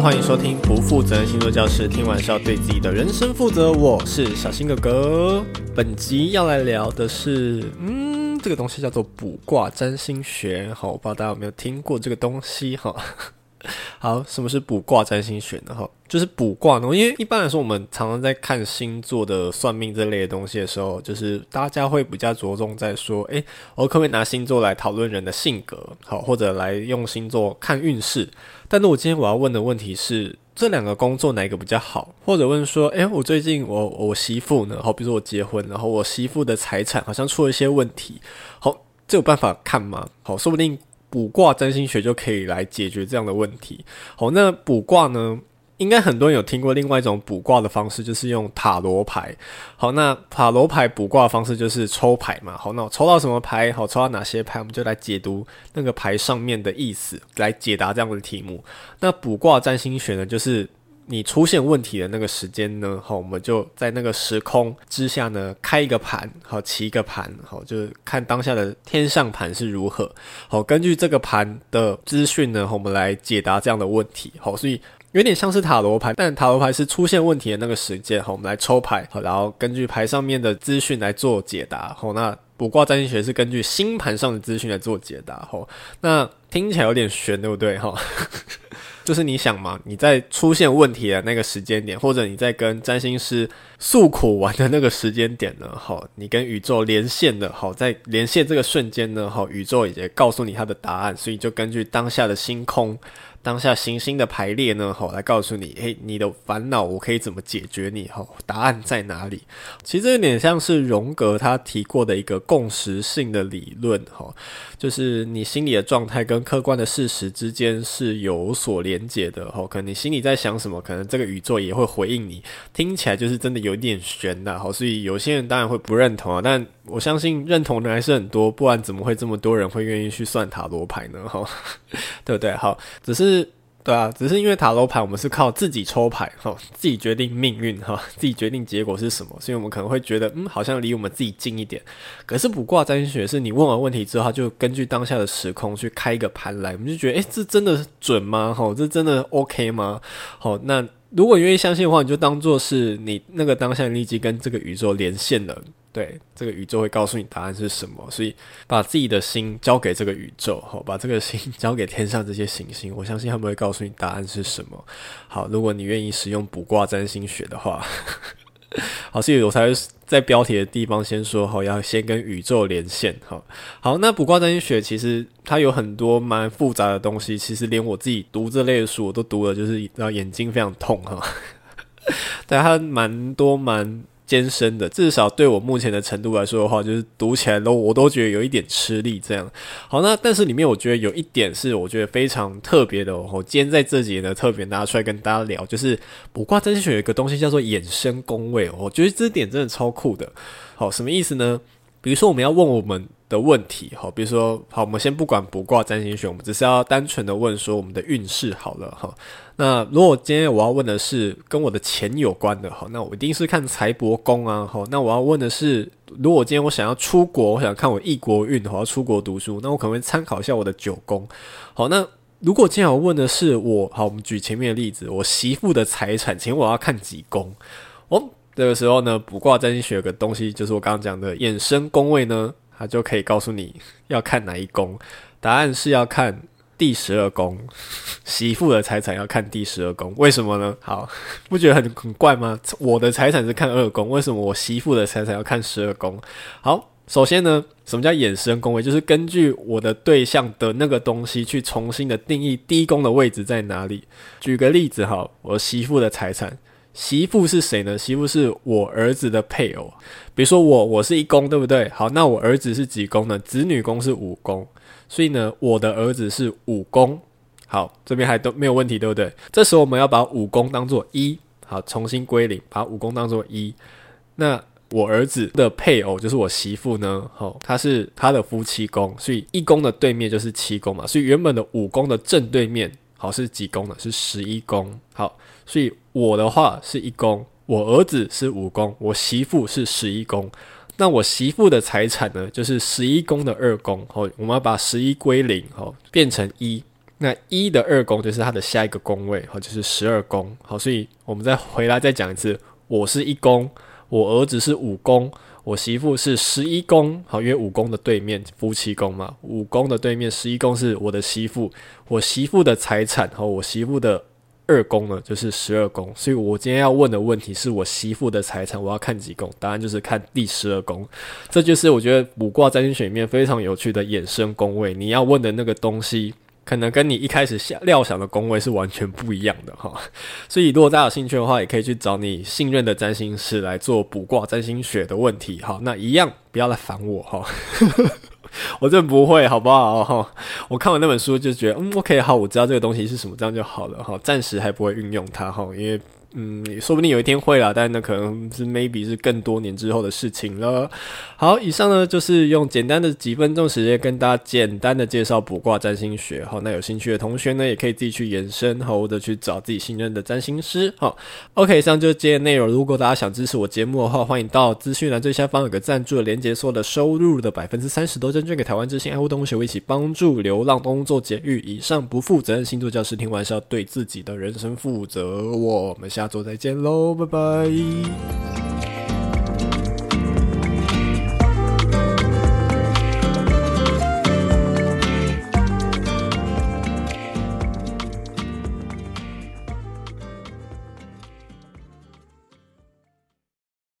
欢迎收听不负责任星座教室，听完是要对自己的人生负责。我是小新哥哥，本集要来聊的是，嗯，这个东西叫做卜卦占星学。好，我不知道大家有没有听过这个东西哈。好，什么是卜卦占星学呢？哈，就是卜卦呢。因为一般来说，我们常常在看星座的算命这类的东西的时候，就是大家会比较着重在说，诶，我可不可以拿星座来讨论人的性格？好，或者来用星座看运势？但是我今天我要问的问题是，这两个工作哪一个比较好？或者问说，诶，我最近我我媳妇呢？好，比如说我结婚，然后我媳妇的财产好像出了一些问题。好，这有办法看吗？好，说不定。卜卦占星学就可以来解决这样的问题。好，那卜卦呢？应该很多人有听过另外一种卜卦的方式，就是用塔罗牌。好，那塔罗牌卜卦的方式就是抽牌嘛。好，那我抽到什么牌？好，抽到哪些牌？我们就来解读那个牌上面的意思，来解答这样的题目。那卜卦占星学呢，就是。你出现问题的那个时间呢？好，我们就在那个时空之下呢，开一个盘，好，起一个盘，好，就是看当下的天象盘是如何。好，根据这个盘的资讯呢，我们来解答这样的问题。好，所以有点像是塔罗牌，但塔罗牌是出现问题的那个时间。好，我们来抽牌，好，然后根据牌上面的资讯来做解答。好，那卜卦占星学是根据星盘上的资讯来做解答。好，那听起来有点悬，对不对？哈。就是你想嘛，你在出现问题的那个时间点，或者你在跟占星师诉苦完的那个时间点呢，好，你跟宇宙连线的，好，在连线这个瞬间呢，好，宇宙也告诉你它的答案，所以就根据当下的星空。当下行星的排列呢，好，来告诉你，嘿，你的烦恼我可以怎么解决你？吼，答案在哪里？其实这有点像是荣格他提过的一个共识性的理论，吼，就是你心里的状态跟客观的事实之间是有所连结的，吼，可能你心里在想什么，可能这个宇宙也会回应你。听起来就是真的有点玄的，吼，所以有些人当然会不认同啊，但我相信认同的还是很多，不然怎么会这么多人会愿意去算塔罗牌呢？哈，对不对？好，只是。是，对啊，只是因为塔罗牌，我们是靠自己抽牌，哈，自己决定命运，哈，自己决定结果是什么，所以我们可能会觉得，嗯，好像离我们自己近一点。可是卜卦占星学是你问完问题之后，就根据当下的时空去开一个盘来，我们就觉得，诶，这真的准吗？哈，这真的 OK 吗？好，那如果愿意相信的话，你就当做是你那个当下立即跟这个宇宙连线了。对，这个宇宙会告诉你答案是什么，所以把自己的心交给这个宇宙，好，把这个心交给天上这些行星，我相信他们会告诉你答案是什么。好，如果你愿意使用卜卦占星学的话，好，所以我才会在标题的地方先说，好，要先跟宇宙连线，好，好，那卜卦占星学其实它有很多蛮复杂的东西，其实连我自己读这类的书我都读了，就是然后眼睛非常痛哈，但它蛮多蛮。艰深的，至少对我目前的程度来说的话，就是读起来都我都觉得有一点吃力。这样，好，那但是里面我觉得有一点是我觉得非常特别的，我今天在这节呢特别拿出来跟大家聊，就是卜卦占星学有一个东西叫做衍生宫位，我觉得这点真的超酷的。好，什么意思呢？比如说我们要问我们的问题，好，比如说，好，我们先不管卜卦占星学，我们只是要单纯的问说我们的运势好了，哈。那如果今天我要问的是跟我的钱有关的，好，那我一定是看财帛宫啊，好，那我要问的是，如果今天我想要出国，我想看我异国运，我要出国读书，那我可能会参考一下我的九宫，好，那如果今天我问的是我，好，我们举前面的例子，我媳妇的财产，请问我要看几宫？哦，这个时候呢，卜卦占星学有个东西，就是我刚刚讲的衍生宫位呢。他就可以告诉你要看哪一宫，答案是要看第十二宫，媳妇的财产要看第十二宫，为什么呢？好，不觉得很很怪吗？我的财产是看二宫，为什么我媳妇的财产要看十二宫？好，首先呢，什么叫衍生宫位？就是根据我的对象的那个东西去重新的定义第一宫的位置在哪里。举个例子哈，我媳妇的财产。媳妇是谁呢？媳妇是我儿子的配偶。比如说我，我是一宫，对不对？好，那我儿子是几宫呢？子女宫是五宫，所以呢，我的儿子是五宫。好，这边还都没有问题，对不对？这时候我们要把五宫当做一，好，重新归零，把五宫当做一。那我儿子的配偶就是我媳妇呢？好，他是他的夫妻宫，所以一宫的对面就是七宫嘛。所以原本的五宫的正对面，好，是几宫呢？是十一宫。好，所以。我的话是一宫，我儿子是五宫，我媳妇是十一宫。那我媳妇的财产呢，就是十一宫的二宫。好，我们要把十一归零，好，变成一。那一的二宫就是它的下一个宫位，好，就是十二宫。好，所以我们再回来再讲一次，我是一宫，我儿子是五宫，我媳妇是十一宫。好，因为五宫的对面夫妻宫嘛，五宫的对面十一宫是我的媳妇，我媳妇的财产和我媳妇的二宫呢就是十二宫。所以我今天要问的问题是我媳妇的财产，我要看几宫？答案就是看第十二宫。这就是我觉得卜卦占星学里面非常有趣的衍生宫位，你要问的那个东西。可能跟你一开始想料想的工位是完全不一样的哈，所以如果大家有兴趣的话，也可以去找你信任的占星师来做卜卦占星学的问题哈。那一样不要来烦我哈，我这不会，好不好哈？我看完那本书就觉得，嗯，OK，好，我知道这个东西是什么，这样就好了哈。暂时还不会运用它哈，因为。嗯，说不定有一天会啦，但那可能是 maybe 是更多年之后的事情了。好，以上呢就是用简单的几分钟时间跟大家简单的介绍卜卦占星学。好，那有兴趣的同学呢，也可以自己去延伸，或者去找自己信任的占星师。好，OK，以上就是今天内容。如果大家想支持我节目的话，欢迎到资讯栏最下方有个赞助的连结，所有的收入的百分之三十都捐捐给台湾之星爱护动物协会，一起帮助流浪动物做节育。以上不负责任星座教师听完是要对自己的人生负责。我们。下周再见喽，拜拜。